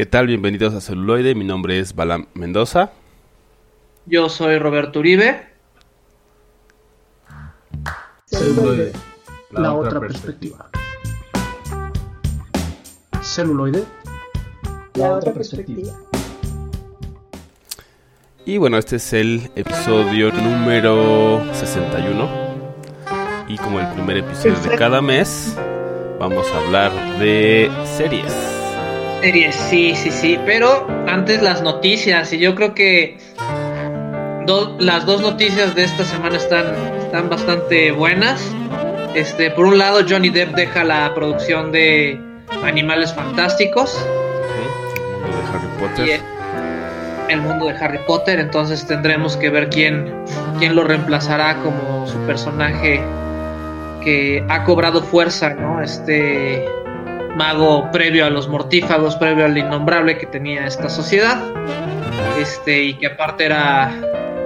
¿Qué tal? Bienvenidos a Celuloide. Mi nombre es Balam Mendoza. Yo soy Roberto Uribe. Celuloide, la, otra perspectiva. Celuloide, la otra perspectiva. Y bueno, este es el episodio número 61. Y como el primer episodio de cada mes, vamos a hablar de series. Series, sí, sí, sí. Pero antes las noticias. Y yo creo que las dos noticias de esta semana están, están bastante buenas. Este, por un lado, Johnny Depp deja la producción de Animales Fantásticos. El mundo de Harry Potter. el mundo de Harry Potter. Entonces tendremos que ver quién, quién lo reemplazará como su personaje que ha cobrado fuerza, ¿no? Este mago previo a los mortífagos, previo al innombrable que tenía esta sociedad. Este, y que aparte era.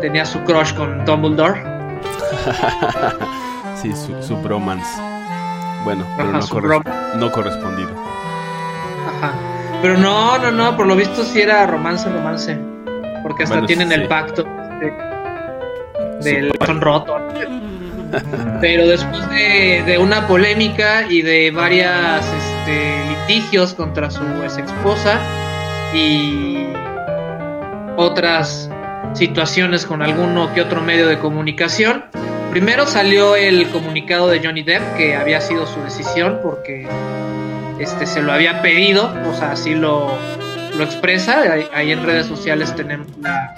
tenía su crush con Dumbledore. sí, su, bromance. Bueno, pero no, no, correspondido. Ajá. Pero no, no, no, por lo visto sí era romance, romance. Porque hasta tienen el pacto del corazón roto. Pero después de, una polémica y de varias este, litigios contra su ex esposa y otras situaciones con alguno que otro medio de comunicación, primero salió el comunicado de Johnny Depp que había sido su decisión porque este se lo había pedido, o sea, así lo, lo expresa. Ahí, en redes sociales tenemos la.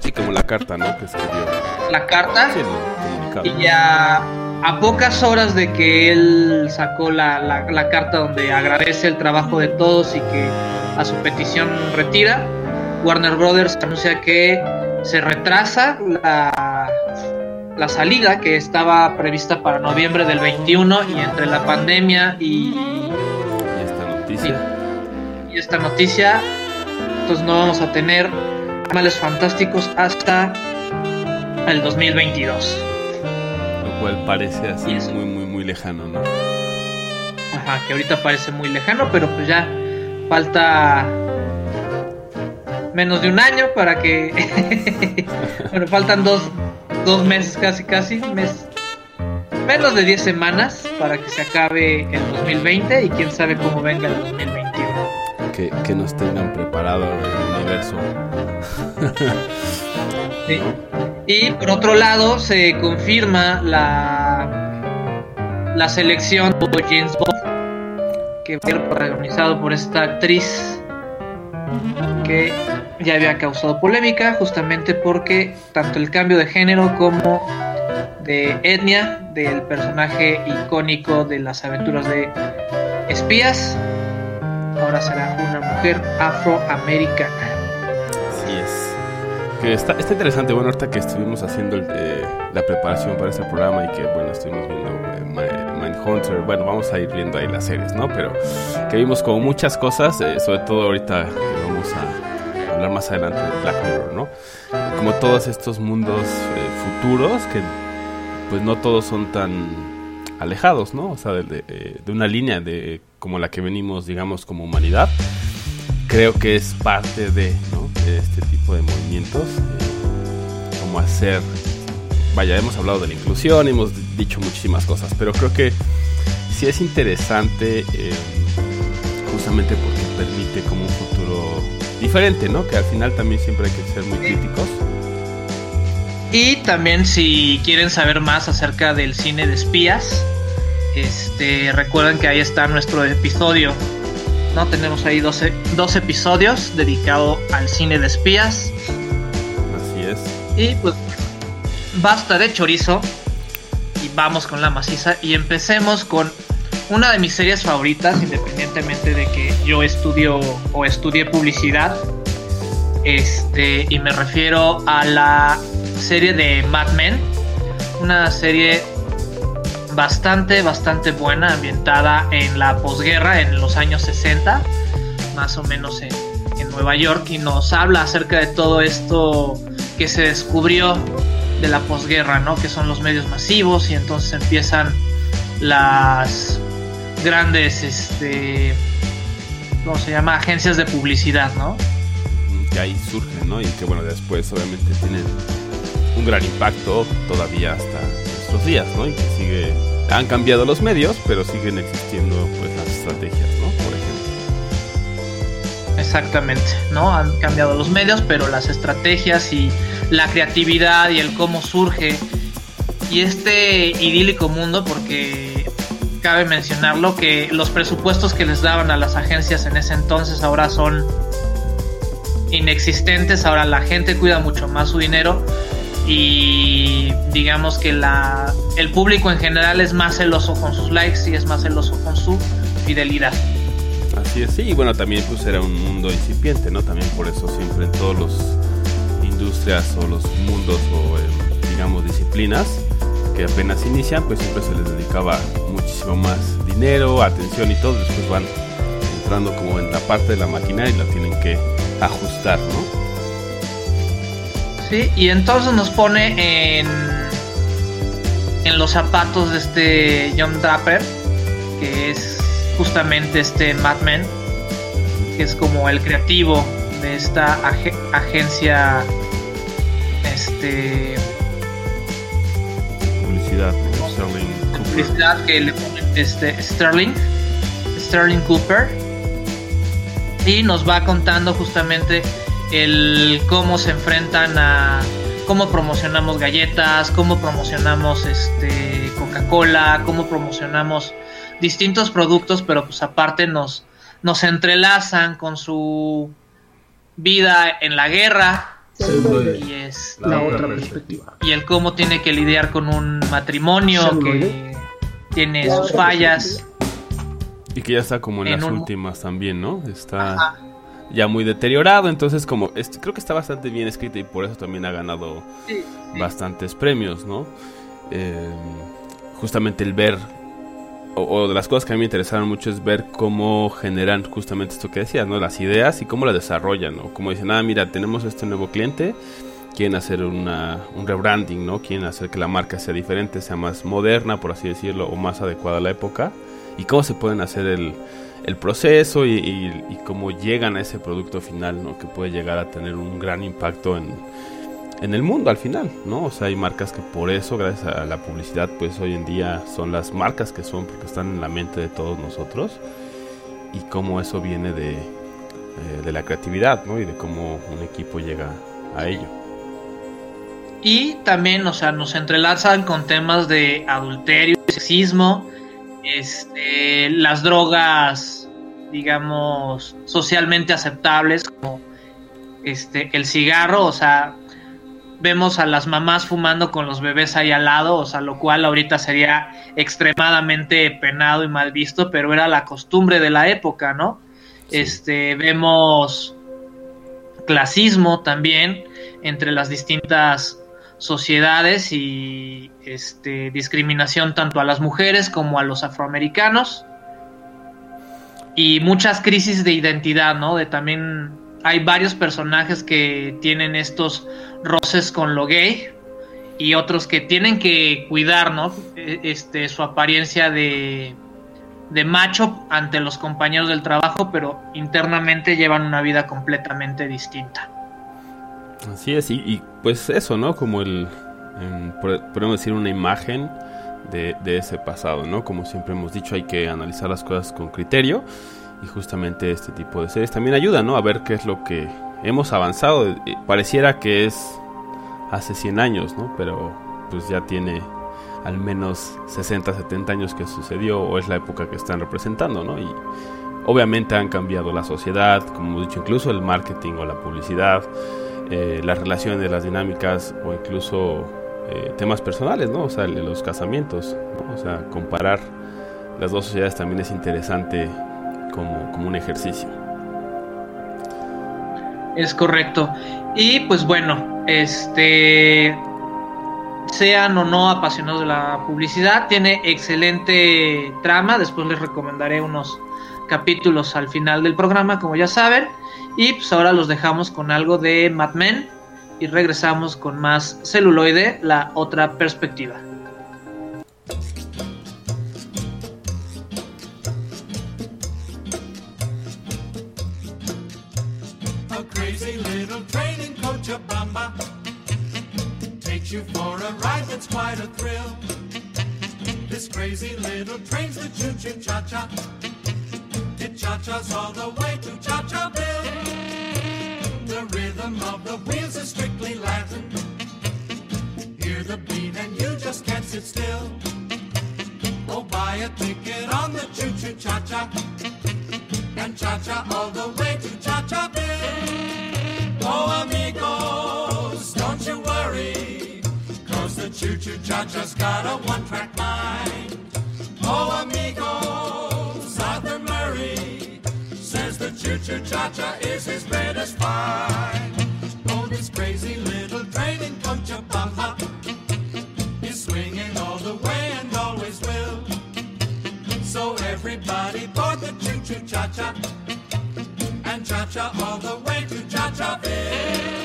Sí, como la carta, ¿no? Que escribió. La carta. y ya a pocas horas de que él sacó la, la, carta donde agradece el trabajo de todos y que a su petición retira, Warner Brothers anuncia que se retrasa la, la salida que estaba prevista para noviembre del 21 y entre la pandemia y, esta noticia. y, esta noticia entonces no vamos a tener animales fantásticos hasta el 2022 lo cual parece así muy muy muy lejano no ajá que ahorita parece muy lejano pero pues ya falta menos de un año para que bueno faltan dos dos meses casi, casi, mes, menos de 10 semanas para que se acabe el 2020 y quién sabe cómo venga el 2021. Que, que nos tengan preparado el universo. Y por otro lado se confirma la, la selección de James Bond, que va a ser protagonizado por esta actriz que ya había causado polémica justamente porque tanto el cambio de género como de etnia del personaje icónico de las aventuras de espías ahora será una mujer afroamericana. Que está, está interesante, bueno, ahorita que estuvimos haciendo eh, la preparación para este programa y que, bueno, estuvimos viendo eh, Mindhunter, bueno, vamos a ir viendo ahí las series, ¿no? Pero que vimos como muchas cosas, eh, sobre todo ahorita vamos a hablar más adelante de Black Mirror, ¿no? Como todos estos mundos eh, futuros que pues no todos son tan alejados, ¿no? O sea, de, eh, de, una línea de como la que venimos, digamos, como humanidad. Creo que es parte de, este tipo de movimientos, eh, como hacer, vaya, hemos hablado de la inclusión, hemos dicho muchísimas cosas, pero creo que sí es interesante justamente porque permite como un futuro diferente, ¿no? Que al final también siempre hay que ser muy críticos. Y también si quieren saber más acerca del cine de espías, este, recuerden que ahí está nuestro episodio. ¿No? Tenemos ahí 12, episodios dedicados al cine de espías. Así es. Y pues basta de chorizo y vamos con la maciza y empecemos con una de mis series favoritas, independientemente de que yo estudio o estudie publicidad. Este, y me refiero a la serie de Mad Men. Una serie bastante, bastante buena, ambientada en la posguerra, en los años 60, más o menos en, en Nueva York, y nos habla acerca de todo esto que se descubrió de la posguerra, ¿no? Que son los medios masivos y entonces empiezan las grandes este ¿cómo se llama? Agencias de publicidad, ¿no? Que ahí surgen, ¿no? Y que bueno, después obviamente tienen un gran impacto todavía hasta nuestros días, ¿no? Y que sigue, han cambiado los medios, pero siguen existiendo pues las estrategias, ¿no? Por ejemplo. Exactamente, ¿no? Han cambiado los medios, pero las estrategias y la creatividad y el cómo surge y este idílico mundo, porque cabe mencionarlo que los presupuestos que les daban a las agencias en ese entonces ahora son inexistentes, ahora la gente cuida mucho más su dinero y digamos que la, el público en general es más celoso con sus likes y es más celoso con su fidelidad. Así es, sí, y bueno, también pues era un mundo incipiente, ¿no? También por eso siempre en todos los industrias o los mundos o eh, digamos disciplinas que apenas inician, pues siempre se les dedicaba muchísimo más dinero, atención y todo, después van entrando como en la parte de la maquinaria y la tienen que ajustar, ¿no? Sí, y entonces nos pone en, en los zapatos de este John Draper, que es justamente este Madman, que es como el creativo de esta agencia este publicidad que le ponen este Sterling Sterling Cooper. Y nos va contando justamente el cómo se enfrentan a cómo promocionamos galletas, cómo promocionamos este Coca-Cola, cómo promocionamos distintos productos, pero pues aparte nos nos entrelazan con su vida en la guerra, y es la otra perspectiva. Y el cómo tiene que lidiar con un matrimonio que tiene sus fallas. Y que ya está como en, las últimas también, ¿no? Está ya muy deteriorado, entonces como creo que está bastante bien escrita y por eso también ha ganado bastantes premios, ¿no? Eh, justamente el ver o, de las cosas que a mí me interesaron mucho es ver cómo generan justamente esto que decías, ¿no? Las ideas y cómo las desarrollan, ¿no? Como dicen, ah, mira, tenemos este nuevo cliente, quieren hacer una, un rebranding, ¿no? Quieren hacer que la marca sea diferente, sea más moderna, por así decirlo, o más adecuada a la época. Y cómo se pueden hacer el, el proceso y, y, cómo llegan a ese producto final, ¿no? Que puede llegar a tener un gran impacto en en el mundo al final, ¿no? O sea, hay marcas que por eso, gracias a la publicidad, pues hoy en día son las marcas que son, porque están en la mente de todos nosotros. Y cómo eso viene de, eh, de la creatividad, ¿no? Y de cómo un equipo llega a ello. Y también, o sea, nos entrelazan con temas de adulterio, sexismo, este, las drogas, digamos, socialmente aceptables, como este, el cigarro, o sea, vemos a las mamás fumando con los bebés ahí al lado, o sea, lo cual ahorita sería extremadamente penado y mal visto, pero era la costumbre de la época, ¿no? Este, vemos clasismo también entre las distintas sociedades y este, discriminación tanto a las mujeres como a los afroamericanos y muchas crisis de identidad, ¿no? De también hay varios personajes que tienen estos roces con lo gay y otros que tienen que cuidar, ¿no? E, este, su apariencia de, de macho ante los compañeros del trabajo, pero internamente llevan una vida completamente distinta. Así es, y, pues eso, ¿no? Como el, podemos decir, una imagen de, de, ese pasado, ¿no? Como siempre hemos dicho, hay que analizar las cosas con criterio y justamente este tipo de series también ayuda, ¿no? A ver qué es lo que hemos avanzado. Pareciera que es hace 100 años, ¿no? Pero pues ya tiene al menos 60, 70 años que sucedió o es la época que están representando, ¿no? Y obviamente han cambiado la sociedad, como hemos dicho, incluso el marketing o la publicidad, eh, las relaciones, las dinámicas o incluso eh, temas personales, ¿no? O sea, los casamientos, ¿no? O sea, comparar las dos sociedades también es interesante como, como un ejercicio. Es correcto. Y pues bueno, este sean o no apasionados de la publicidad, tiene excelente trama. Después les recomendaré unos capítulos al final del programa, como ya saben. Y pues ahora los dejamos con algo de Mad Men y regresamos con más celuloide, la otra perspectiva. crazy little train in Cochabamba takes you for a ride that's quite a thrill. This crazy little train's the choo-choo cha-cha. It cha-chas all the way to Cha-Cha-Ville. The rhythm of the wheels is strictly Latin. Hear the beat and you just can't sit still. Oh, buy a ticket on the choo-choo cha-cha. And cha-cha all the way to Cha-Cha-Ville. Oh, amigos, don't you worry. Cause the choo-choo cha-cha's got a one-track mind. Oh, amigos, says cha-cha is his greatest find. Oh, this crazy little train in Cochabamba is swinging all the way and always will. So everybody board the choo-choo cha-cha and cha-cha all the way to. Oh,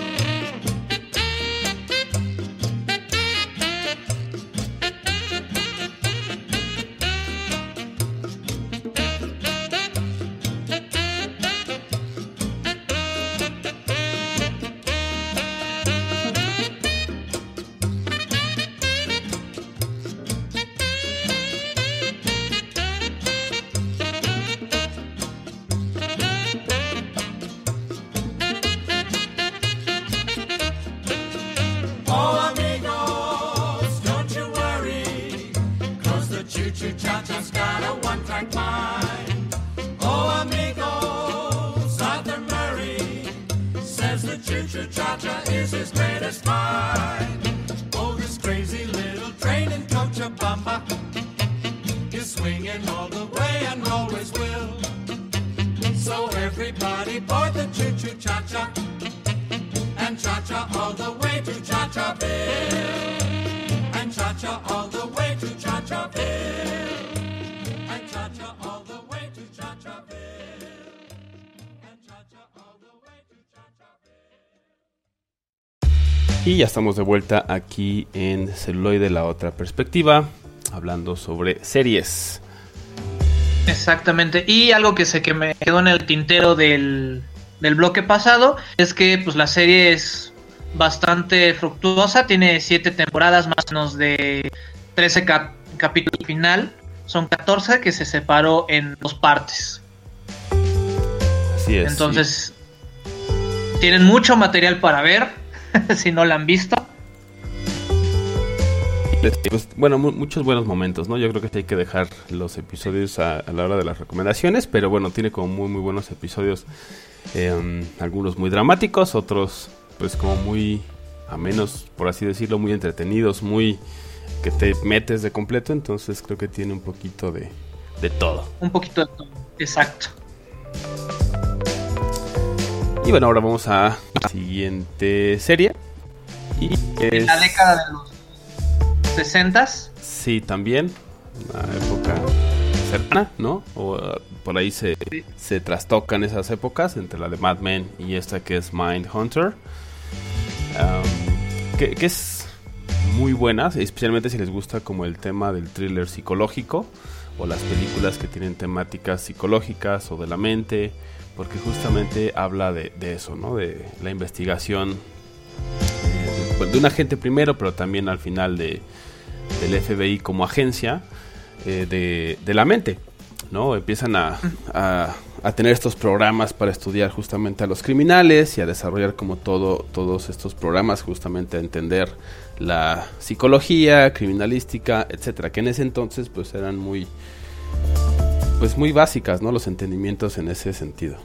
Y ya estamos de vuelta aquí en Celuloide, la otra perspectiva, hablando sobre series. Exactamente. Y algo que sé que me quedó en el tintero del, del bloque pasado es que pues la serie es bastante fructuosa, tiene siete temporadas más o menos de 13 cap- capítulos final, son 14 que se separó en dos partes. Así es. Entonces tienen mucho material para ver si no la han visto. pues, bueno, mu- muchos buenos momentos, ¿no? Yo creo que hay que dejar los episodios a, a la hora de las recomendaciones, pero bueno, tiene como muy, muy buenos episodios. eh, algunos muy dramáticos, otros pues como muy a menos, por así decirlo, muy entretenidos, muy que te metes de completo, entonces creo que tiene un poquito de, de todo. Un poquito de todo. Exacto. Y bueno, ahora vamos a la siguiente serie. Y En la década de los 60 Sí, también. Una época cercana, ¿no? O uh, por ahí se, se trastocan esas épocas entre la de Mad Men y esta que es Mind Hunter. Um, que, que es muy buena, especialmente si les gusta como el tema del thriller psicológico o las películas que tienen temáticas psicológicas o de la mente, porque justamente habla de, de eso, ¿no? De la investigación eh, de, un agente primero, pero también al final de, del FBI como agencia eh, de, de la mente, ¿no? Empiezan a, a, a tener estos programas para estudiar justamente a los criminales y a desarrollar como todo, todos estos programas justamente a entender la psicología, criminalística, etcétera, que en ese entonces pues eran muy pues muy básicas, ¿no? Los entendimientos en ese sentido.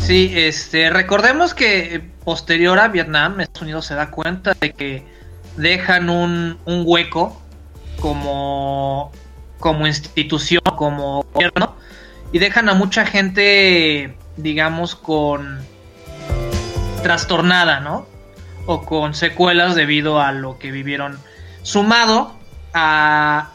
Sí, este, recordemos que eh, posterior a Vietnam, Estados Unidos se da cuenta de que dejan un, un hueco como, como institución, como gobierno, y dejan a mucha gente, digamos, con trastornada, ¿no? O con secuelas debido a lo que vivieron, sumado a,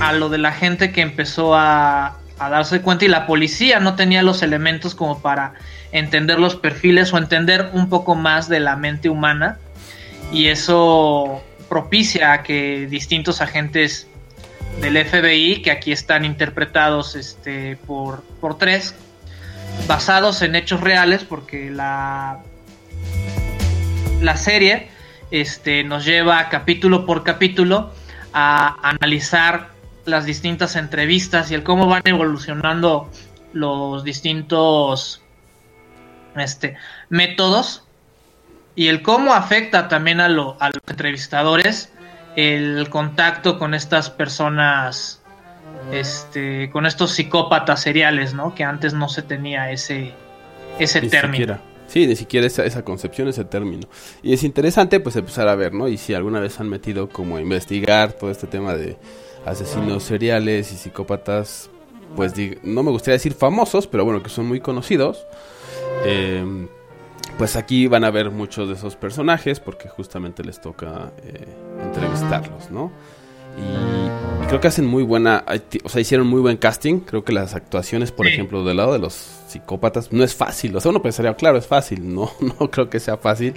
a lo de la gente que empezó a, a darse cuenta y la policía no tenía los elementos como para entender los perfiles o entender un poco más de la mente humana. Y eso propicia a que distintos agentes del FBI que aquí están interpretados este por, por tres basados en hechos reales, porque la, la serie este, nos lleva capítulo por capítulo a analizar las distintas entrevistas y el cómo van evolucionando los distintos este, métodos y el cómo afecta también a, lo, a los entrevistadores el contacto con estas personas, este, con estos psicópatas seriales, ¿no? Que antes no se tenía ese, ese Ni término. siquiera. Sí, ni siquiera esa, esa concepción, ese término. Y es interesante pues empezar a ver, ¿no? Y si alguna vez han metido como a investigar todo este tema de asesinos seriales y psicópatas, pues no me gustaría decir famosos, pero bueno, que son muy conocidos. eh, pues aquí van a ver muchos de esos personajes porque justamente les toca eh, entrevistarlos, ¿no? Y, y creo que hacen muy buena, o sea, hicieron muy buen casting. Creo que las actuaciones, por Sí. ejemplo, del lado de los psicópatas, no es fácil. O sea, uno pensaría, claro, es fácil. No, no creo que sea fácil.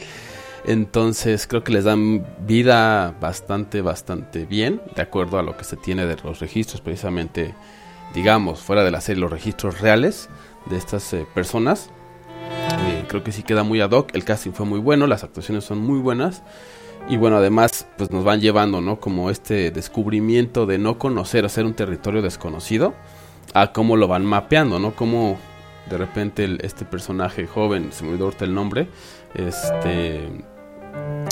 Entonces, creo que les dan vida bastante, bastante bien, de acuerdo a lo que se tiene de los registros, precisamente, digamos, fuera de la serie, los registros reales de estas eh, personas. Eh, creo que sí queda muy ad hoc. El casting fue muy bueno, las actuaciones son muy buenas. Y bueno, además, pues nos van llevando, ¿no? Como este descubrimiento de no conocer, hacer un territorio desconocido, a cómo lo van mapeando, ¿no? Cómo de repente este personaje joven, se me olvidó el nombre, este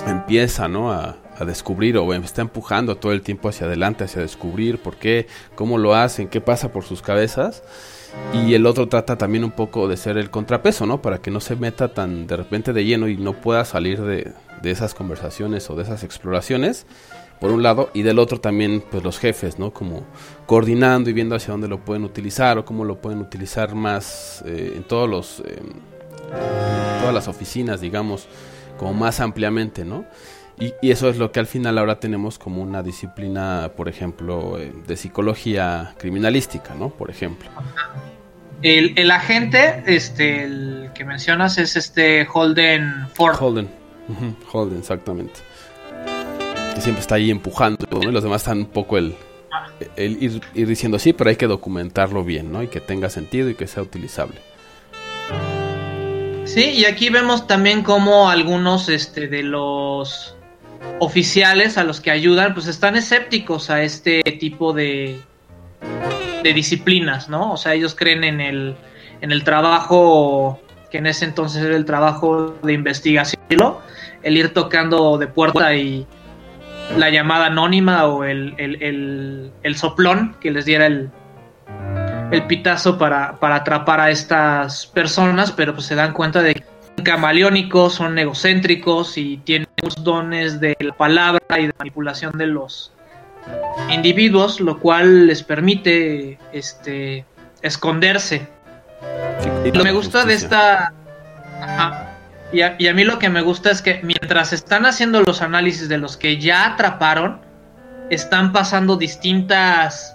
empieza, ¿no? A, a descubrir o está empujando todo el tiempo hacia adelante, hacia descubrir por qué, cómo lo hacen, qué pasa por sus cabezas. Y el otro trata también un poco de ser el contrapeso, ¿no? Para que no se meta tan de repente de lleno y no pueda salir de, de esas conversaciones o de esas exploraciones, por un lado, y del otro también, pues los jefes, ¿no? Como coordinando y viendo hacia dónde lo pueden utilizar o cómo lo pueden utilizar más eh, en todos los, en todas las oficinas, digamos, como más ampliamente, ¿no? Y, y eso es lo que al final ahora tenemos como una disciplina, por ejemplo, eh, de psicología criminalística, ¿no? Por ejemplo. El, el agente, este, el que mencionas es este Holden Ford. Holden. Holden, exactamente. Que siempre está ahí empujando, ¿no? Y los demás están un poco el, el ir, ir diciendo sí, pero hay que documentarlo bien, ¿no? Y que tenga sentido y que sea utilizable. Sí, y aquí vemos también cómo algunos este, de los oficiales a los que ayudan, pues están escépticos a este tipo de, de disciplinas, ¿no? O sea, ellos creen en el, en el trabajo, que en ese entonces era el trabajo de investigación, el ir tocando de puerta y la llamada anónima o el, el, el, el soplón que les diera el, el pitazo para, para atrapar a estas personas, pero pues se dan cuenta de que son camaleónicos, son egocéntricos y tienen los dones de la palabra y de manipulación de los individuos, lo cual les permite este esconderse. Lo que me gusta de esta Ajá. Y a, y a mí lo que me gusta es que mientras están haciendo los análisis de los que ya atraparon, están pasando distintas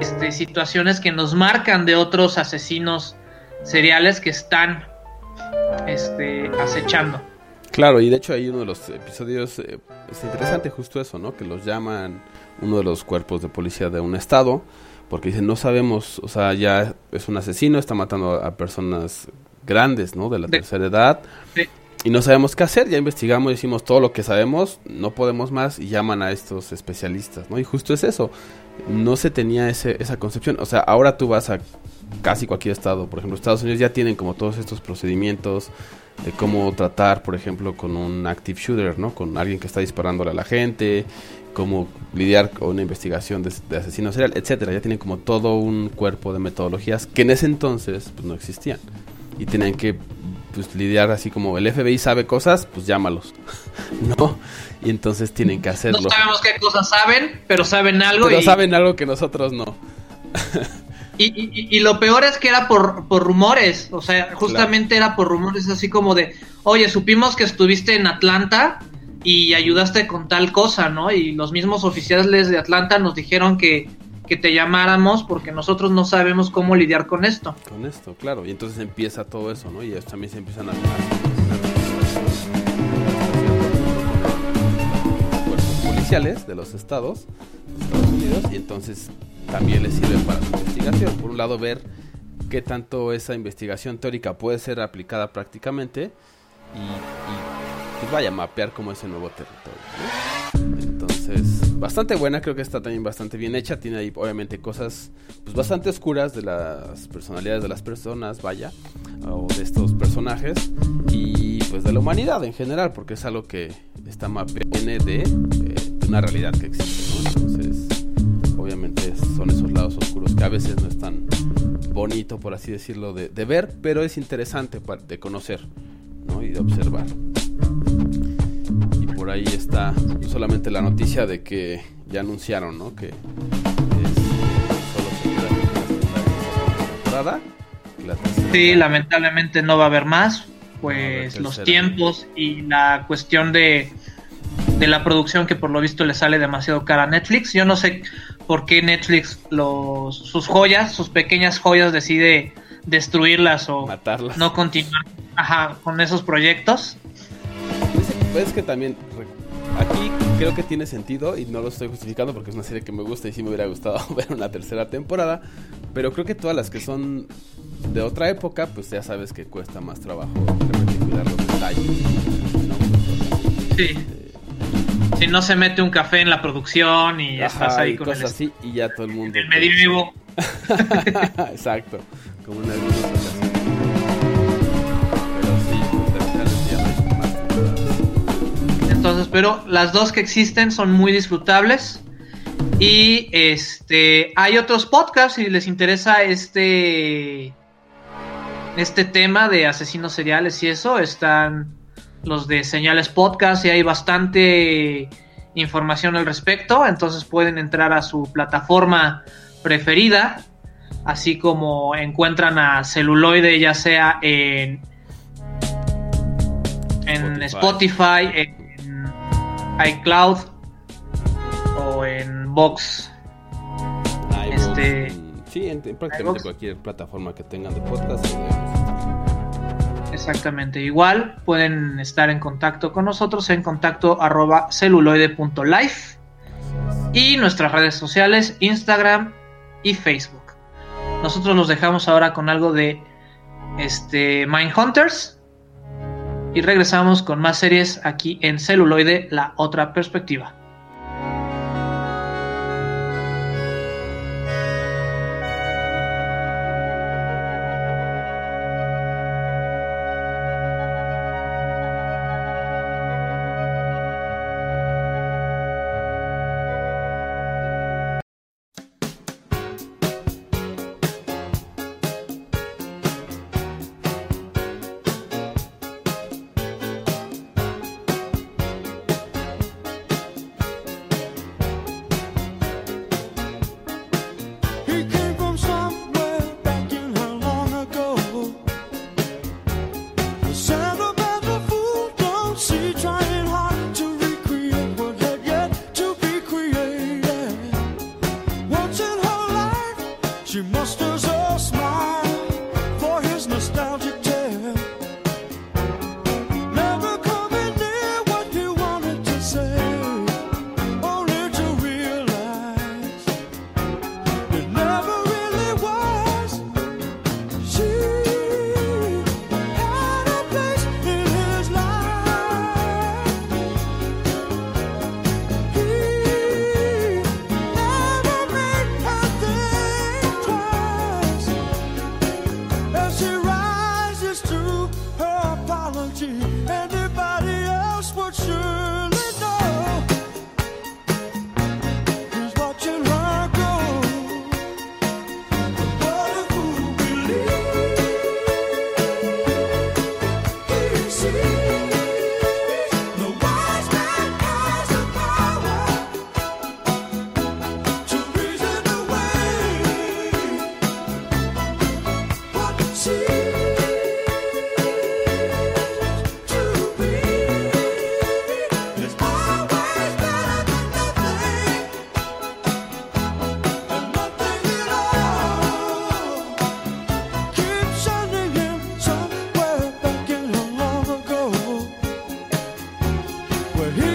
este, situaciones que nos marcan de otros asesinos seriales que están este, acechando. Claro, y de hecho hay uno de los episodios, eh, es interesante justo eso, ¿no? Que los llaman uno de los cuerpos de policía de un estado, porque dicen, no sabemos, o sea, ya es un asesino, está matando a personas grandes, ¿no? De la De- tercera edad. Y no sabemos qué hacer, ya investigamos, decimos todo lo que sabemos, no podemos más y llaman a estos especialistas, ¿no? Y justo es eso, no se tenía ese, esa concepción, o sea, ahora tú vas a casi cualquier estado, por ejemplo, Estados Unidos ya tienen como todos estos procedimientos de cómo tratar, por ejemplo, con un active shooter, ¿no? Con alguien que está disparándole a la gente, cómo lidiar con una investigación de, asesino serial, etcétera. Ya tienen como todo un cuerpo de metodologías que en ese entonces pues no existían y tenían que pues lidiar así como el FBI sabe cosas, pues llámalos, ¿no? Y entonces tienen que No hacerlo. sabemos qué cosas saben, pero saben algo. Pero y, saben algo que nosotros no. y, y- y lo peor es que era por, por rumores. O sea, justamente era por rumores así como de, oye, supimos que estuviste en Atlanta y ayudaste con tal cosa, ¿no? Y los mismos oficiales de Atlanta nos dijeron que, que te llamáramos porque nosotros no sabemos cómo lidiar con esto. Con esto, claro. Y entonces empieza todo eso, ¿no? Y ellos también se empiezan a... cuerpos policiales de los estados de Estados Unidos y entonces también les sirve para su investigación. Por un lado ver qué tanto esa investigación teórica puede ser aplicada prácticamente y, y pues vaya a mapear como ese nuevo territorio. Entonces, bastante buena, creo que está también bastante bien hecha. Tiene ahí obviamente cosas pues bastante oscuras de las personalidades de las personas, vaya, o de estos personajes y pues de la humanidad en general, porque es algo que está mapeado viene de, eh, de una realidad que existe, ¿no? Entonces, obviamente son esos lados oscuros que a veces no es tan bonito, por así decirlo, de, de ver, pero es interesante de conocer ¿no? y de observar. Por ahí está solamente la noticia de que ya anunciaron ¿no? que es, solo se queda la temporada. La sí, lamentablemente no va a haber más, pues los tiempos y la cuestión de de la producción que por lo visto le sale demasiado cara a Netflix. Yo no sé por qué Netflix los, sus joyas, sus pequeñas joyas decide destruirlas o Matarlas. no continuar ajá, con esos proyectos. Pues es que también aquí creo que tiene sentido y no lo estoy justificando porque es una serie que me gusta y sí me hubiera gustado ver una tercera temporada, pero creo que todas las que son de otra época, pues ya sabes que cuesta más trabajo cuidar los detalles. ¿no? Sí. Si no se mete un café en la producción y ya Ajá, estás ahí y con cosas el, así y ya todo el mundo el medievo. Exacto, como una Entonces, pero las dos que existen son muy disfrutables. Y este hay otros podcasts si les interesa este este tema de asesinos seriales y eso, están los de Señales Podcast y hay bastante información al respecto, entonces pueden entrar a su plataforma preferida, así como encuentran a Celuloide ya sea en en Spotify, en iCloud o en Vox. iVoox, Este- sí, en, en prácticamente cualquier plataforma que tengan de podcast. Exactamente, igual pueden estar en contacto con nosotros en contacto arroba celuloide.life y nuestras redes sociales Instagram y Facebook. Nosotros los dejamos ahora con algo de este Mindhunters y regresamos con más series aquí en celuloide, la otra perspectiva. we're here.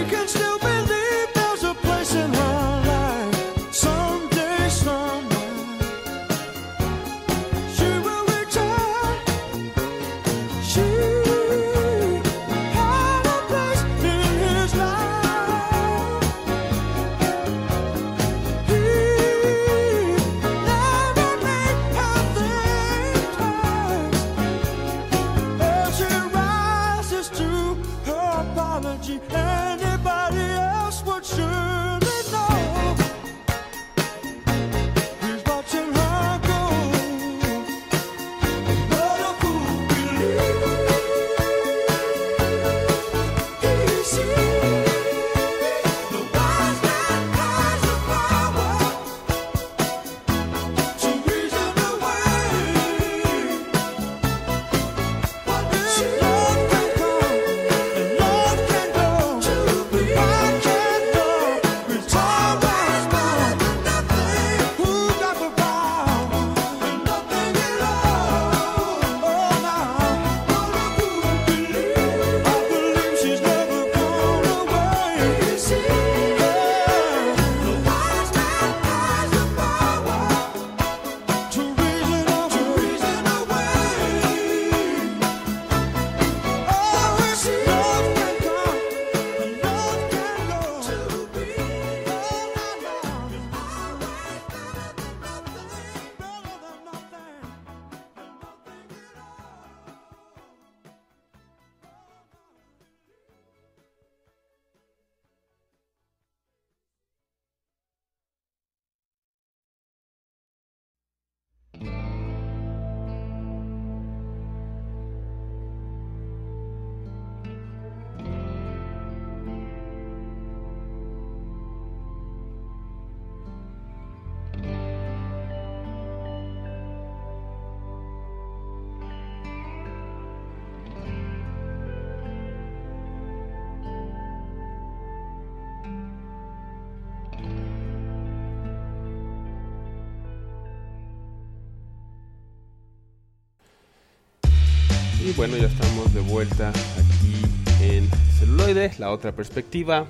Y bueno, ya estamos de vuelta aquí en celuloide, la otra perspectiva.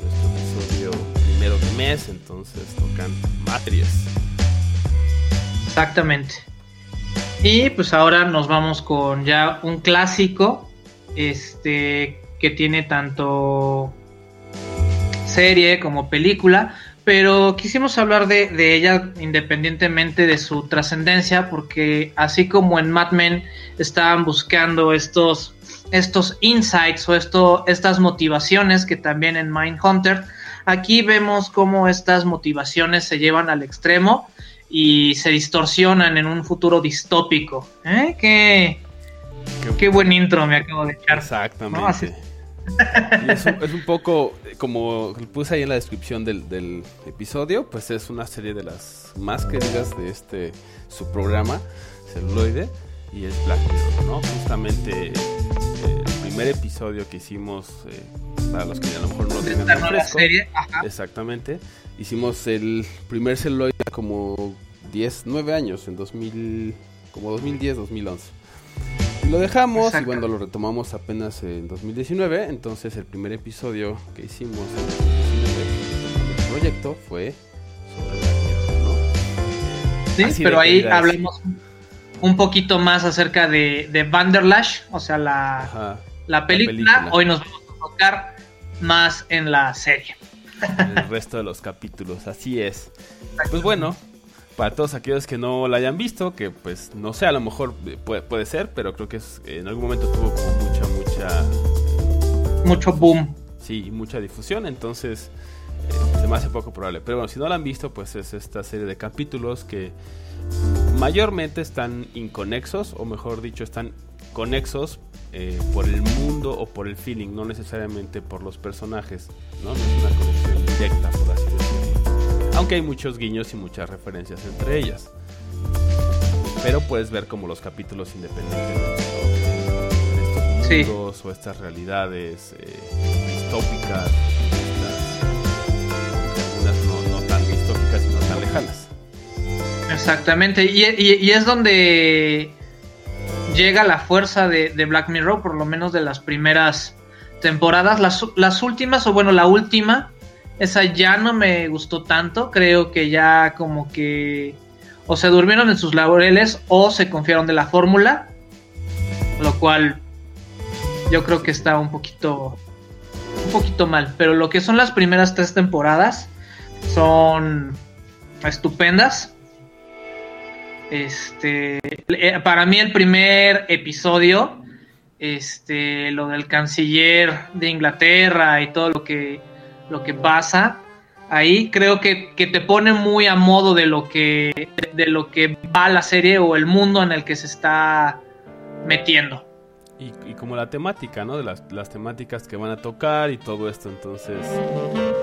Nuestro episodio primero de mes, entonces tocan materias. Exactamente. Y pues ahora nos vamos con ya un clásico. Este que tiene tanto serie como película. Pero quisimos hablar de, de ella independientemente de su trascendencia, porque así como en Mad Men estaban buscando estos, estos insights o esto, estas motivaciones que también en Mindhunter, aquí vemos cómo estas motivaciones se llevan al extremo y se distorsionan en un futuro distópico. ¿Eh? Qué, qué, buen intro me acabo de echar. Exactamente. Y es, un, es, un, poco, como puse ahí en la descripción del, del, episodio, pues es una serie de las más queridas de este su programa, celuloide, y es Black Mirror, ¿no? Justamente eh, el primer episodio que hicimos, eh, para los que a lo mejor no lo tengan tan fresco, serie? Ajá. exactamente, hicimos el primer celuloide como 10, 9 años, en 2000, como 2010, 2011. Lo dejamos Exacto. y bueno, lo retomamos apenas en 2019. Entonces, el primer episodio que hicimos en el proyecto fue sobre Black Mirror, ¿no? Sí, pero ahí hablamos un poquito más acerca de, de Vanderlash, o sea, la, Ajá, la, película. la, película. Hoy nos vamos a enfocar más en la serie. El resto de los capítulos, así es. Pues bueno, para todos aquellos que no la hayan visto, que pues no sé, a lo mejor puede, puede ser, pero creo que es, en algún momento tuvo como mucha, mucha... Mucho boom. Sí, mucha difusión, entonces eh, se me hace poco probable. Pero bueno, si no la han visto, pues es esta serie de capítulos que mayormente están inconexos, o mejor dicho, están conexos eh, por el mundo o por el feeling, no necesariamente por los personajes, ¿no? No es una conexión directa, por así decirlo aunque hay muchos guiños y muchas referencias entre ellas. Pero puedes ver como los capítulos independientes de estos mundos sí. o estas realidades eh, distópicas, estas, algunas no, no, tan distópicas sino tan lejanas. Exactamente, y, y, y es donde llega la fuerza de, de, Black Mirror, por lo menos de las primeras temporadas. Las, las últimas, o bueno, la última, esa ya no me gustó tanto. Creo que ya como que o se durmieron en sus laureles o se confiaron de la fórmula. Lo cual yo creo que está un poquito un poquito mal. Pero lo que son las primeras tres temporadas son estupendas. Este, para mí el primer episodio, este, lo del canciller de Inglaterra y todo lo que lo que pasa ahí creo que, que, te pone muy a modo de lo que de lo que va la serie o el mundo en el que se está metiendo. Y, como la temática no de las, las, temáticas que van a tocar y todo esto entonces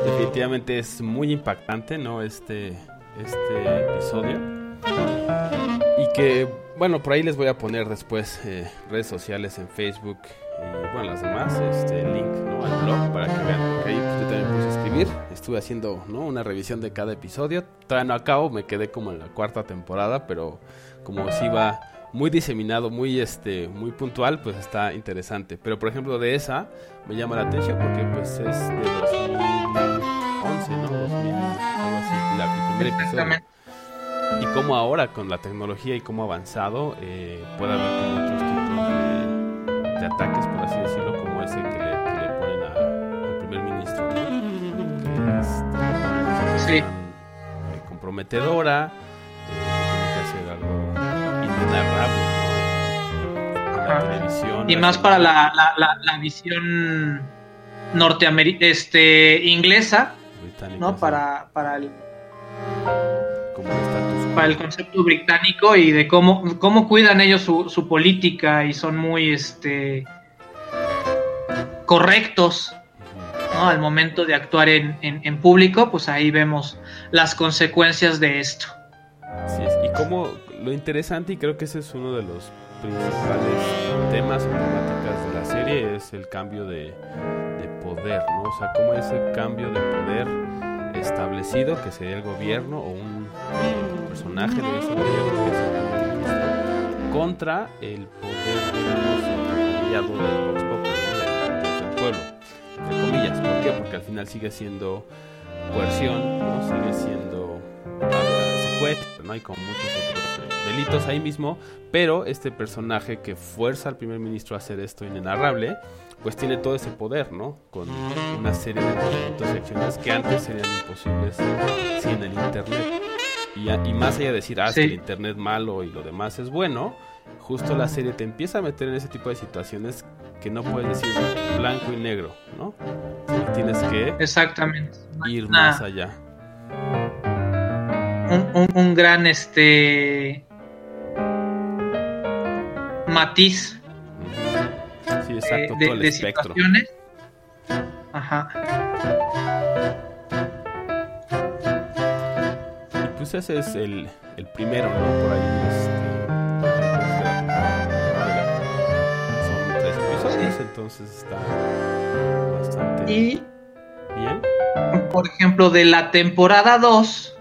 definitivamente es muy impactante no este este episodio. Y que bueno por ahí les voy a poner después eh, redes sociales en Facebook y bueno las demás este link no al blog para que vean ahí escribir. Estuve haciendo ¿no? una revisión de cada episodio. Todavía no acabo me quedé como en la cuarta temporada pero como si va muy diseminado muy este muy puntual pues está interesante. Pero por ejemplo de esa me llama la atención porque pues es de 2011 no 2000 algo así la, el primer episodio. Y cómo ahora con la tecnología y cómo avanzado eh, puede haber como otros tipos de, de, ataques, por así decirlo, es sí. eh, comprometedora, eh, tiene que hacer algo inenarrable ¿no? la televisión. Y más para la, la, la, la visión norteamericana, este, inglesa, ¿no? Para, para el para el concepto británico y de cómo, cómo cuidan ellos su, su política y son muy este correctos al momento de actuar en, público, pues ahí vemos las consecuencias de esto. Es. Y como lo interesante, y creo que ese es uno de los principales temas o temáticas de la serie, es el cambio de, de poder, ¿no? O sea, cómo ese cambio de poder establecido, que sería el gobierno o un personaje de ese gobierno, que es el contra el poder, digamos, del pueblo, entre comillas. ¿Por qué? Porque al final sigue siendo coerción, ¿no? sigue siendo secuestro, ¿no? hay como muchos otros delitos ahí mismo, pero este personaje que fuerza al primer ministro a hacer esto inenarrable, pues tiene todo ese poder, ¿no? Con una serie de movimientos y acciones que antes serían imposibles sin el Internet. Y, y más allá de decir, ah, sí. que el Internet malo y lo demás es bueno, justo la serie te empieza a meter en ese tipo de situaciones que no puedes decir blanco y negro, ¿no? Tienes que Exactamente. ir más allá. Un, un, un gran este matiz Sí, exacto, eh, de, todo el de espectro. situaciones. Ajá. Y pues ese es el, el primero, ¿no? Por ahí este, entonces está bastante Y bien. por ejemplo, de la temporada 2,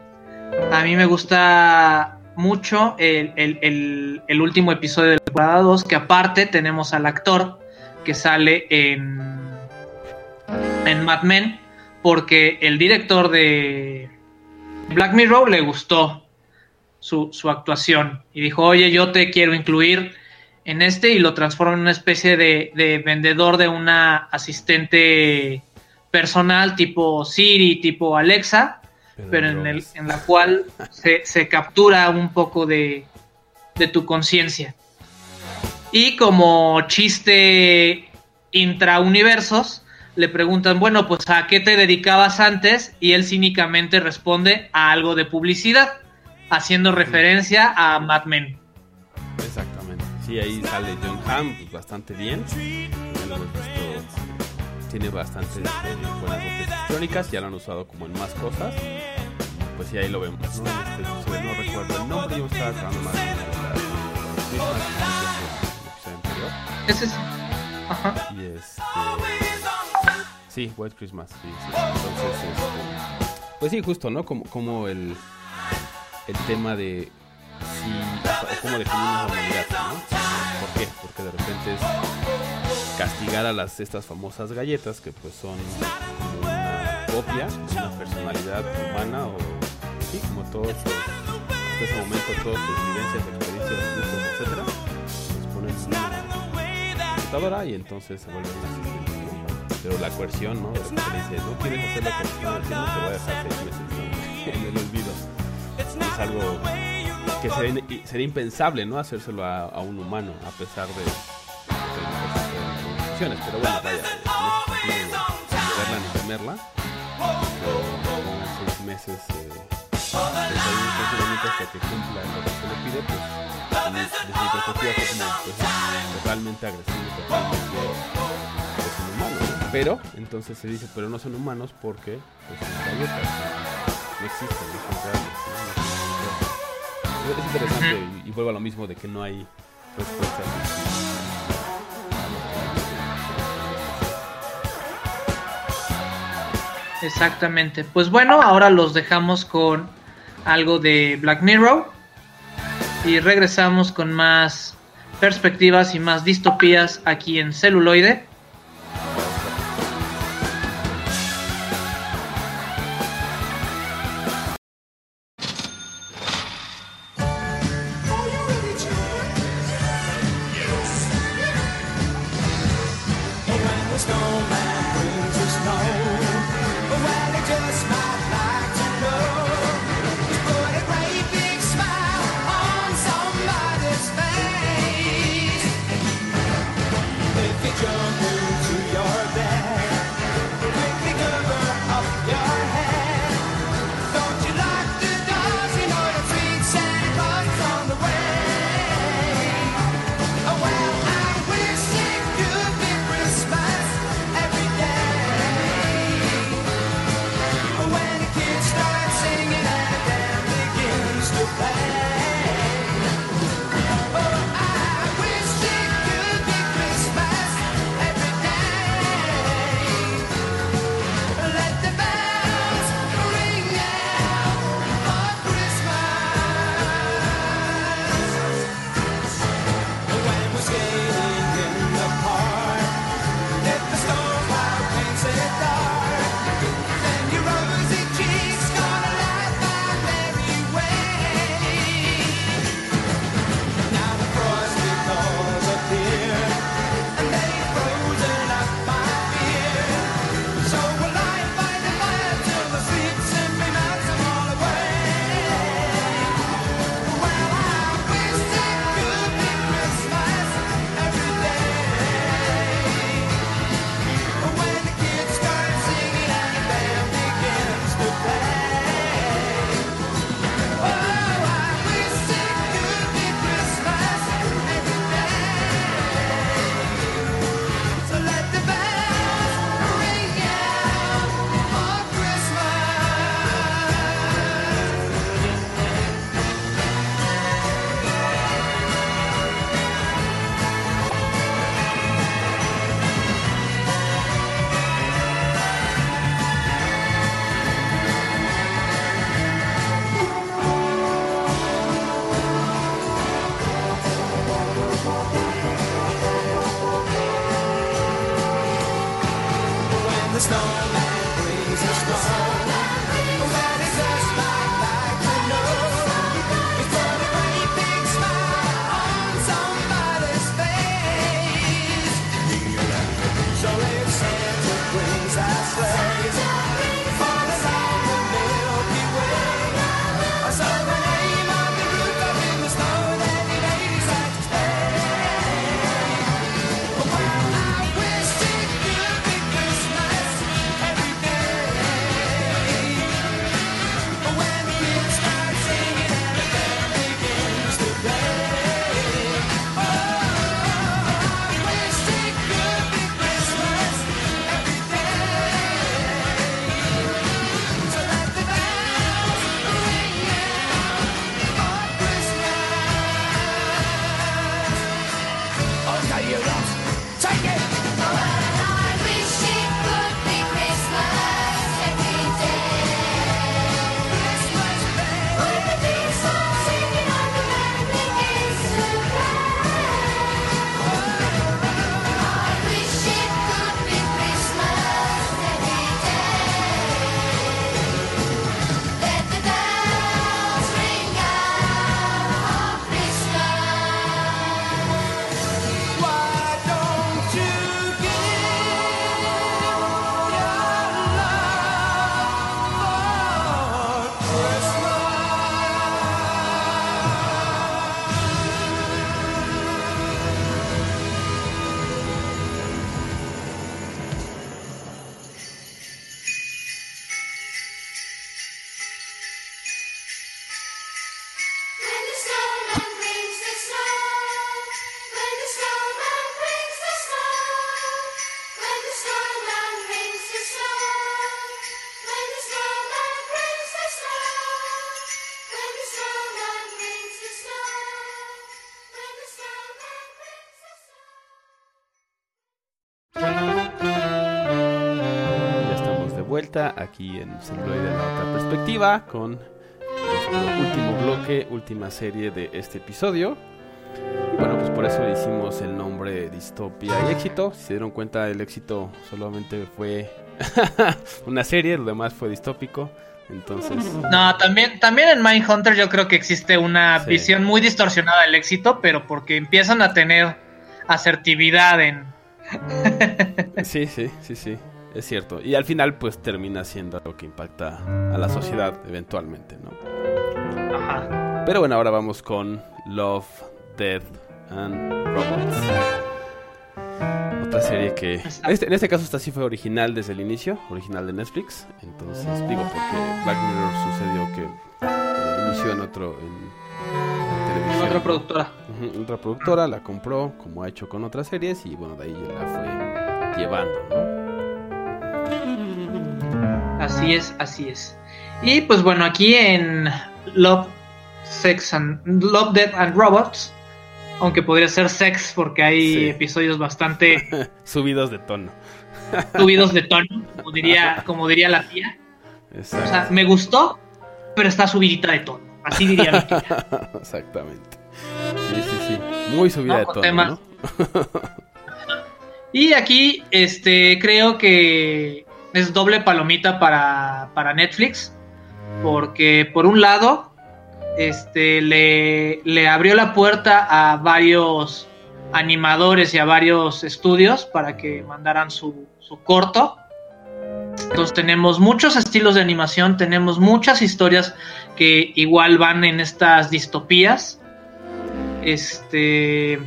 a mí me gusta mucho el, el- el- el último episodio de la temporada 2, que aparte tenemos al actor que sale en, en Mad Men, porque el director de Black Mirror le gustó su, su actuación y dijo, oye, yo te quiero incluir en este y lo transforma en una especie de, de vendedor de una asistente personal tipo Siri, tipo Alexa, pero en, el, en la cual se, se captura un poco de, de tu conciencia. Y como chiste intrauniversos, le preguntan, bueno, pues a qué te dedicabas antes, y él cínicamente responde a algo de publicidad, haciendo referencia a Mad Men. Sí, ahí sale John Hamm pues, bastante bien. Ya lo hemos visto, tiene bastantes eh, buenas dotes electrónicas, ya lo han usado como en más cosas. Pues sí, ahí lo vemos, ¿no? Este no recuerdo el nombre, yo estaba acabando más. Ese es... Ajá. Y este. Sí, White Christmas. Sí, sí. Entonces, este, pues sí, justo, ¿no? Como, como el, el tema de si. o cómo definimos la ¿no? ¿Por qué? Porque de repente es castigar a las estas famosas galletas que pues son una copia una personalidad humana o sí, como todos sus- hasta ese momento todas sus vivencias, experiencias, gustos, etcétera, los ponen en una computadora y entonces se vuelve un asistente. ¿no? Pero la coerción, ¿no? De repente le dice, no quieres hacer te estoy diciendo, te voy a dejar seis meses ¿no? en el olvido. Es algo que sería, sería impensable, ¿no? Hacérselo a, a un humano, a pesar de, las funciones. Pero bueno, vaya, en sentido, sin verla ni temerla, pero seis meses eh, hasta que cumpla lo que se le pide, pues desde mi perspectiva fue como pues, totalmente agresivo, totalmente pues, inhumano, ¿no? Pero, entonces se dice, pero no son humanos porque pues no existen, no son reales, ¿no? Es interesante y, y vuelvo a lo mismo de que no hay respuestas. Exactamente. Pues bueno, ahora los dejamos con algo de Black Mirror y regresamos con más perspectivas y más distopías aquí en celuloide. escape. Vuelta aquí en Celuloide de la otra perspectiva con nuestro último bloque, última serie de este episodio. Y bueno, pues por eso le hicimos el nombre Distopia y Éxito. Si se dieron cuenta, el éxito solamente fue una serie, lo demás fue distópico. Entonces, No, también, también en Mindhunter yo creo que existe una Sí. visión muy distorsionada del éxito, pero porque empiezan a tener asertividad en... sí, sí, sí, sí, es cierto. Y al final, pues termina siendo algo que impacta a la sociedad eventualmente, ¿no? Ajá. Pero bueno, ahora vamos con Love, Death and Robots. Otra serie que... Este- en este caso esta sí fue original desde el inicio, original de Netflix. Entonces digo porque Black Mirror sucedió que eh, inició en otro... En, televisión. Otra productora. Ujú, otra productora la compró, como ha hecho con otras series, y bueno, de ahí la fue llevando, ¿no? Así es, así es. Y pues bueno, aquí en Love, Sex and Love, Death and Robots, aunque podría ser sex porque hay Sí. episodios bastante Subidos de tono. subidos de tono, como diría, como diría la tía. O Exacto. sea, me gustó, pero está subidita de tono. Así diría mi tía. Exactamente. Sí, sí, sí. Muy subida No, de tono, temas. ¿no? Y aquí, este, creo que es doble palomita para, para Netflix. Porque por un lado, este, le, le abrió la puerta a varios animadores y a varios estudios para que mandaran su, su corto. Entonces tenemos muchos estilos de animación, tenemos muchas historias que igual van en estas distopías. Este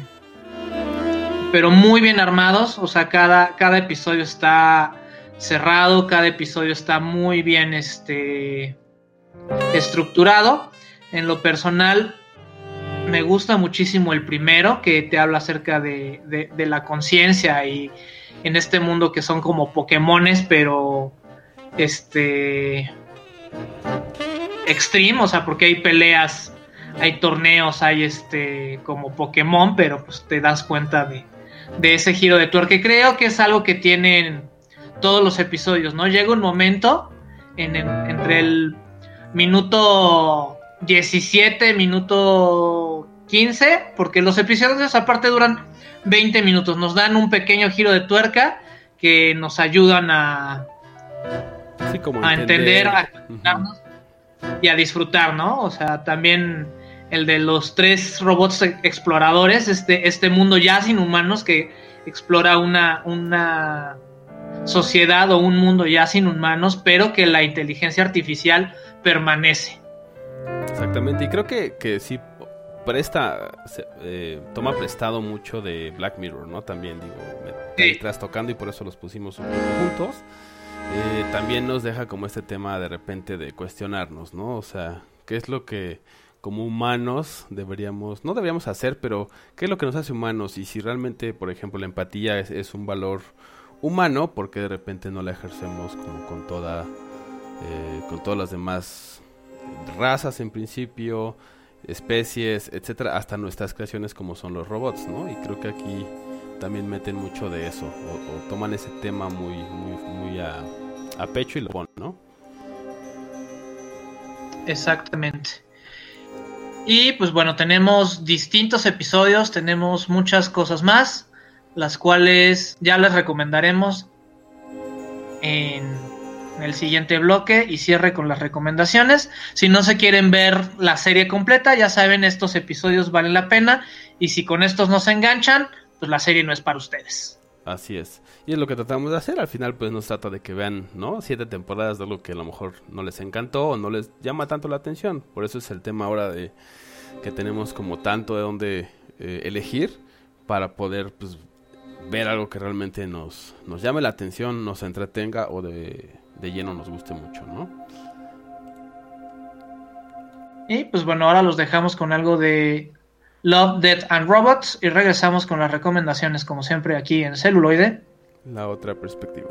pero muy bien armados, o sea, cada, cada episodio está cerrado, cada episodio está muy bien este, estructurado. En lo personal, me gusta muchísimo el primero, que te habla acerca de, de- la conciencia y en este mundo que son como Pokémones, pero este extreme, o sea, porque hay peleas, hay torneos, hay este como Pokémon, pero pues te das cuenta de, de ese giro de tuerca. Creo que es algo que tienen todos los episodios, ¿no? Llega un momento en, en- entre el minuto 17, minuto 15, porque los episodios aparte duran 20 minutos, nos dan un pequeño giro de tuerca que nos ayudan a, Sí, como a entender, a y a disfrutar, ¿no? O sea, también el de los tres robots e- exploradores, este, este mundo ya sin humanos que explora una, una sociedad o un mundo ya sin humanos, pero que la inteligencia artificial permanece. Exactamente, y creo que, que sí presta, eh, toma prestado mucho de Black Mirror, ¿no? También, digo, me Sí. trastocando y por eso los pusimos un poco juntos. Eh, también nos deja como este tema de repente de cuestionarnos, ¿no? O sea, ¿qué es lo que como humanos deberíamos, no deberíamos hacer, pero qué es lo que nos hace humanos? Y si realmente, por ejemplo, la empatía es, es un valor humano, ¿por qué de repente no la ejercemos como con toda, eh, con todas las demás razas en principio, especies, etcétera, hasta nuestras creaciones como son los robots, ¿no? Y creo que aquí también meten mucho de eso, o, o toman ese tema muy, muy, muy a, a pecho y lo ponen, ¿no? Exactamente. Y pues bueno, tenemos distintos episodios, tenemos muchas cosas más, las cuales ya les recomendaremos en el siguiente bloque y cierre con las recomendaciones. Si no se quieren ver la serie completa, ya saben, estos episodios valen la pena y si con estos no se enganchan, pues la serie no es para ustedes. Así es. Y es lo que tratamos de hacer. Al final, pues nos trata de que vean, ¿no? Siete temporadas de algo que a lo mejor no les encantó o no les llama tanto la atención. Por eso es el tema ahora de que tenemos como tanto de dónde eh, elegir para poder, pues, ver algo que realmente nos, nos llame la atención, nos entretenga o de, de lleno nos guste mucho, ¿no? Y pues bueno, ahora los dejamos con algo de Love, Death and Robots y regresamos con las recomendaciones como siempre aquí en celuloide. La otra perspectiva.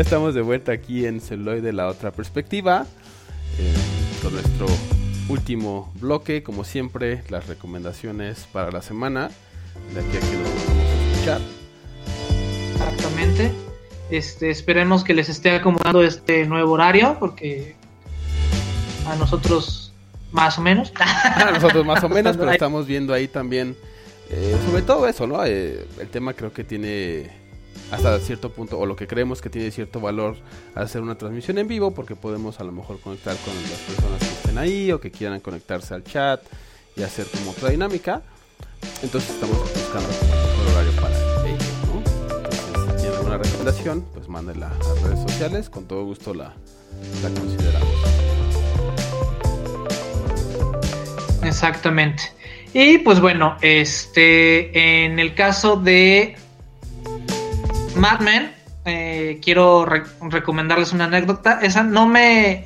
Ya estamos de vuelta aquí en Celuloide la otra perspectiva. eh, con nuestro último bloque, como siempre, las recomendaciones para la semana. De aquí a que nos vamos a escuchar. Exactamente. Este, esperemos que les esté acomodando este nuevo horario, porque a nosotros más o menos. A nosotros más o menos, pero estamos viendo ahí también, eh, sobre todo eso, ¿no? Eh, el tema creo que tiene hasta cierto punto, o lo que creemos que tiene cierto valor hacer una transmisión en vivo, porque podemos a lo mejor conectar con las personas que estén ahí o que quieran conectarse al chat y hacer como otra dinámica. Entonces estamos buscando el horario para ello, ¿no? Si tienen alguna recomendación, pues mándenla a redes sociales, con todo gusto la, la consideramos. Exactamente. Y pues bueno, este, en el caso de Mad Men, eh, quiero re- recomendarles una anécdota. Esa no me,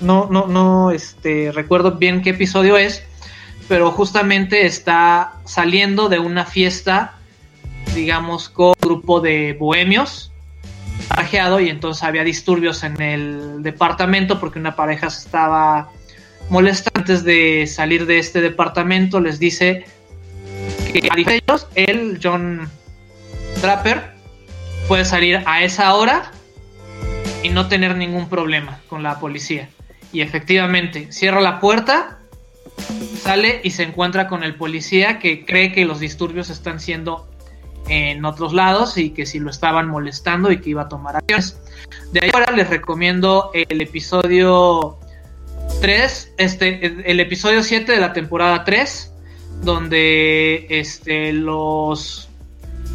no, no, no, este, recuerdo bien qué episodio es, pero justamente está saliendo de una fiesta, digamos, con un grupo de bohemios trajeado y entonces había disturbios en el departamento porque una pareja se estaba molesta antes de salir de este departamento les dice que a ellos, él, John Draper, puede salir a esa hora y no tener ningún problema con la policía. Y efectivamente, cierra la puerta, sale y se encuentra con el policía que cree que los disturbios están siendo en otros lados y que si lo estaban molestando y que iba a tomar acciones. De ahí ahora les recomiendo el episodio 3, este, el episodio 7 de la temporada 3, donde este, los,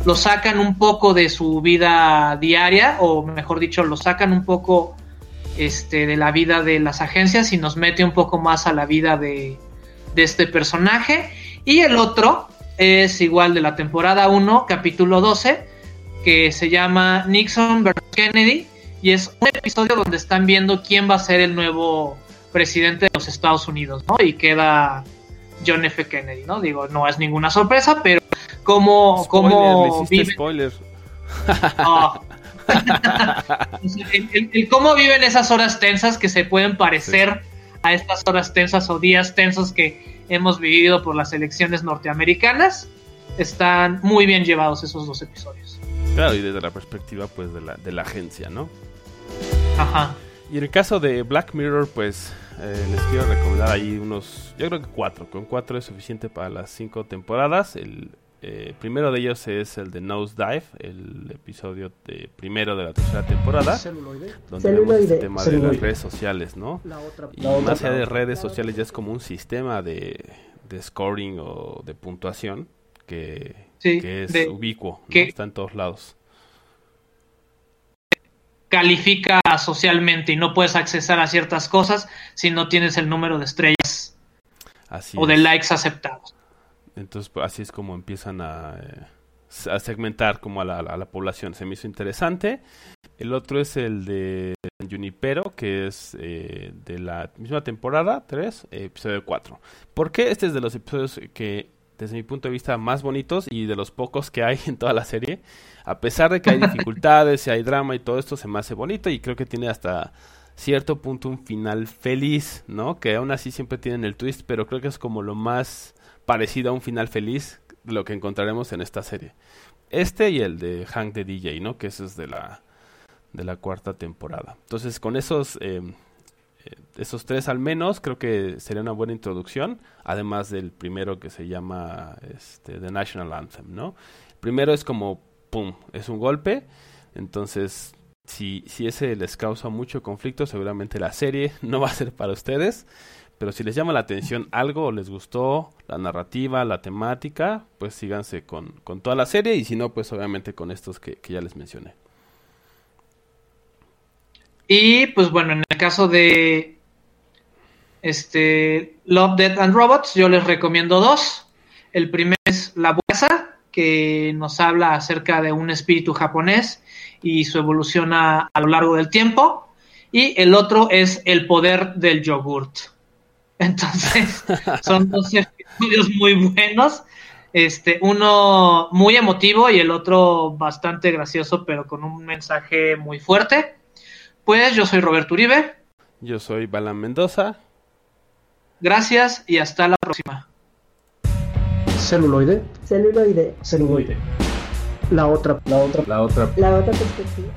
los sacan un poco de su vida diaria, o mejor dicho, los sacan un poco este, de la vida de las agencias y nos mete un poco más a la vida de, de este personaje. Y el otro es igual de la temporada 1, capítulo 12, que se llama Nixon vs. Kennedy, y es un episodio donde están viendo quién va a ser el nuevo presidente de los Estados Unidos, ¿no? Y queda John F. Kennedy, ¿no? Digo, no es ninguna sorpresa, pero cómo, Spoiler, cómo le viven... spoiler. Ah. El cómo viven esas horas tensas que se pueden parecer a estas horas tensas o días tensos que hemos vivido por las elecciones norteamericanas, están muy bien llevados esos dos episodios. Claro, y desde la perspectiva pues de la, de la agencia, ¿no? Ajá. Y en el caso de Black Mirror, pues eh, les quiero recomendar ahí unos, yo creo que cuatro, con cuatro es suficiente para las cinco temporadas. El eh, primero de ellos es el de Nose Dive, el episodio de, primero de la tercera temporada, Celuloide. donde vemos este Celuloide. tema de las Celuloide. redes sociales, ¿no? La otra. Y la otra- más allá de redes sociales ya es como un sistema de, de scoring o de puntuación que, Sí, que es de- ubicuo, ¿no? que- está en todos lados. Califica socialmente y no puedes accesar a ciertas cosas si no tienes el número de estrellas Así o de es. likes aceptados. Entonces, pues, así es como empiezan a, eh, a segmentar como a la, a la población. Se me hizo interesante. El otro es el de Junipero, que es eh, de la misma temporada, 3, episodio 4. ¿Por qué este es de los episodios que, desde mi punto de vista, más bonitos y de los pocos que hay en toda la serie? A pesar de que hay dificultades y hay drama y todo esto, se me hace bonito y creo que tiene hasta cierto punto un final feliz, ¿no? Que aún así siempre tienen el twist, pero creo que es como lo más parecido a un final feliz lo que encontraremos en esta serie. Este y el de Hank de DJ, ¿no? Que ese es de la, de la cuarta temporada. Entonces, con esos, eh, eh, esos tres al menos, creo que sería una buena introducción. Además del primero que se llama este, The National Anthem, ¿no? El primero es como, ¡pum! Es un golpe. Entonces, si, si ese les causa mucho conflicto, seguramente la serie no va a ser para ustedes. Pero si les llama la atención algo o les gustó la narrativa, la temática, pues síganse con, con toda la serie y si no, pues obviamente con estos que, que ya les mencioné. Y pues bueno, en el caso de este Love, Death and Robots, yo les recomiendo dos. El primero es La Buesa, que nos habla acerca de un espíritu japonés y su evolución a, a lo largo del tiempo. Y el otro es El poder del yogurt. Entonces, son dos episodios muy buenos. Este, uno muy emotivo y el otro bastante gracioso, pero con un mensaje muy fuerte. Pues yo soy Roberto Uribe. Yo soy Balan Mendoza. Gracias y hasta la próxima. Celuloide. Celuloide. Celuloide. La otra, la otra, la otra, La otra perspectiva.